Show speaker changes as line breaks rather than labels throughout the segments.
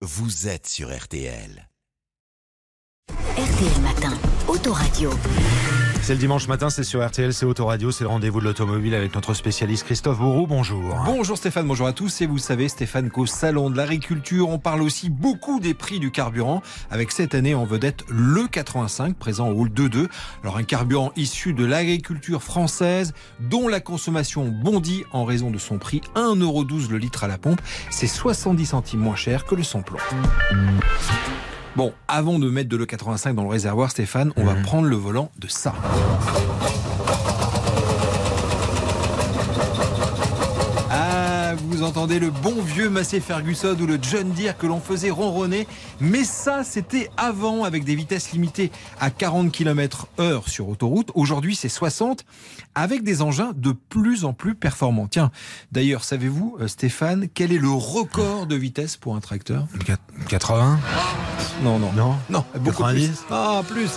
vous êtes sur RTL.
RTL Matin, Autoradio.
C'est le dimanche matin, c'est sur RTL, c'est Autoradio, c'est le rendez-vous de l'automobile avec notre spécialiste Christophe Bourou. Bonjour.
Bonjour Stéphane, bonjour à tous. Et vous savez, Stéphane, qu'au Salon de l'Agriculture, on parle aussi beaucoup des prix du carburant, avec cette année en vedette le 85, présent au hall 2.2. Alors un carburant issu de l'agriculture française, dont la consommation bondit en raison de son prix 1,12€ le litre à la pompe. C'est 70 centimes moins cher que le samplon. Bon, avant de mettre de l'E85 dans le réservoir, Stéphane, on va
Mhm.
prendre le volant de ça. Ah, vous entendez le bon vieux Massey Ferguson ou le John Deere que l'on faisait ronronner? Mais ça, c'était avant avec des vitesses limitées à 40 km heure sur autoroute. Aujourd'hui, c'est 60 avec des engins de plus en plus performants. Tiens, d'ailleurs, savez-vous, euh, Stéphane, quel est le record de vitesse pour un tracteur?
80
Non, non.
Non
Non, beaucoup
90?
plus. Ah, plus.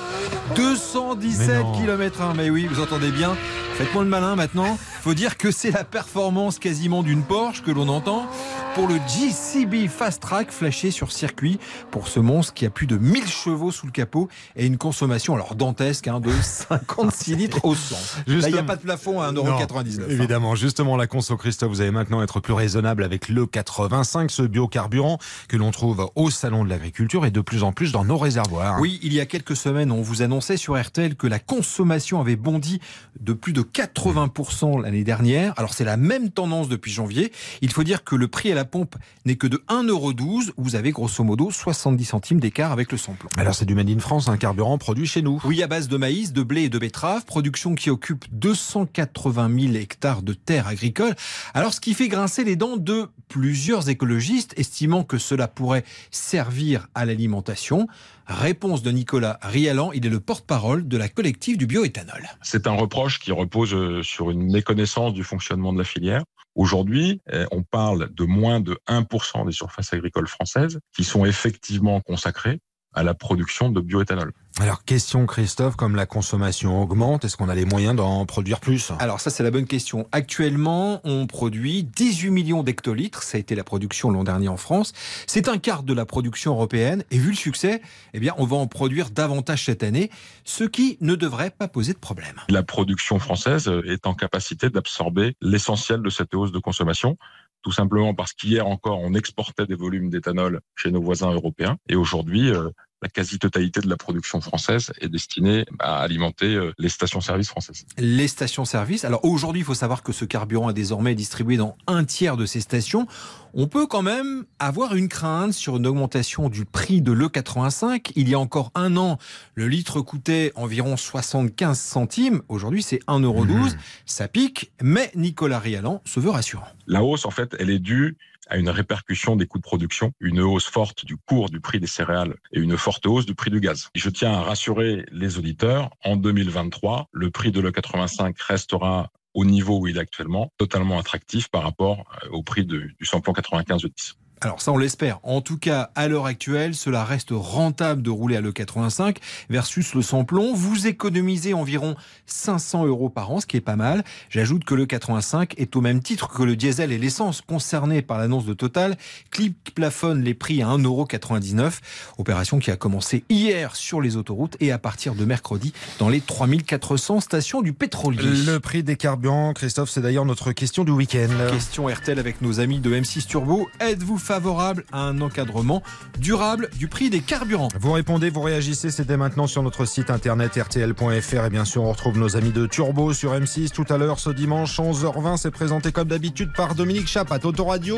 217
Mais non.
km h Mais oui, vous entendez bien. Faites-moi le malin maintenant. Faut dire que c'est la performance quasiment d'une Porsche que l'on entend pour le GCB Fast Track flashé sur circuit pour ce monstre qui a plus de 1000 chevaux sous le capot et une consommation alors dantesque hein, de 56 litres au 100. Là, il n'y a pas de plafond à
Non,
1,99€. hein.
Évidemment, justement, la conso Christophe, vous allez maintenant être plus raisonnable avec le 85, ce biocarburant que l'on trouve au Salon de l'Agriculture et de plus en plus dans nos réservoirs.
Oui, il y a quelques semaines, on vous annonçait sur RTL que la consommation avait bondi de plus de 80% l'année dernière. Alors c'est la même tendance depuis janvier. Il faut dire que le prix à la pompe n'est que de 1,12€. Vous avez grosso modo 70 centimes d'écart avec le samplon.
Alors c'est du Made in France, un carburant produit chez nous.
Oui, à base de maïs, de blé et de betterave, production qui occupe 280 000 hectares de terres agricoles. Alors, ce qui fait grincer les dents de plusieurs écologistes, estimant que cela pourrait servir à l'alimentation. Réponse de Nicolas Rialan, il est le porte-parole de la collective du bioéthanol.
C'est un reproche qui repose euh, sur une méconnaissance du fonctionnement de la filière. Aujourd'hui, euh, on parle de moins de 1% des surfaces agricoles françaises qui sont effectivement consacrées à la production de bioéthanol.
Alors question Christophe, comme la consommation augmente, est-ce qu'on a les moyens d'en produire plus?
Alors ça c'est la bonne question. Actuellement, on produit 18 millions d'hectolitres, ça a été la production l'an dernier en France. C'est un quart de la production européenne et vu le succès, eh bien on va en produire davantage cette année, ce qui ne devrait pas poser de problème.
La production française est en capacité d'absorber l'essentiel de cette hausse de consommation, tout simplement parce qu'hier encore, on exportait des volumes d'éthanol chez nos voisins européens. Et aujourd'hui, euh, la quasi-totalité de la production française est destinée à alimenter euh, les stations-service françaises.
Les stations-service. Alors aujourd'hui, il faut savoir que ce carburant est désormais distribué dans un tiers de ces stations. On peut quand même avoir une crainte sur une augmentation du prix de l'E85. Il y a encore un an, le litre coûtait environ 75 centimes. Aujourd'hui, c'est 1,12€. Ça pique, mais Nicolas Rialan se veut rassurant.
La hausse, en fait, elle est due à une répercussion des coûts de production, une hausse forte du cours du prix des céréales et une forte hausse du prix du gaz. Je tiens à rassurer les auditeurs, en 2023, le prix de l'E85 restera au niveau où il est actuellement, totalement attractif par rapport euh, au prix du samplon 95 de 10.
Alors ça, on l'espère. En tout cas, à l'heure actuelle, cela reste rentable de rouler à l'E85 versus le samplon. Vous économisez environ 500 euros par an, ce qui est pas mal. J'ajoute que le 85 est au même titre que le diesel et l'essence concernés par l'annonce de Total. Clip plafonne les prix à 1,99€. Opération qui a commencé hier sur les autoroutes et à partir de mercredi dans les 3400 stations du pétrolier.
Le prix des carburants, Christophe, c'est d'ailleurs notre question du week-end.
Question RTL avec nos amis de M6 Turbo. Êtes-vous favorable à un encadrement durable du prix des carburants
Vous répondez, vous réagissez, c'est dès maintenant sur notre site internet rtl.fr et bien sûr on retrouve nos amis de Turbo sur M6 tout à l'heure ce dimanche 11h20 c'est présenté comme d'habitude par Dominique Chapat Autoradio.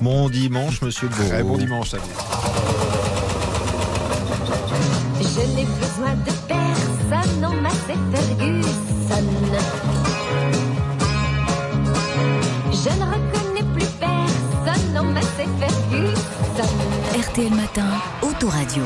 Bon dimanche monsieur Beau.
Très bon dimanche à vous.
Je n'ai besoin de personne, Massey Ferguson. Je ne reconnais
RTL Matin, Autoradio.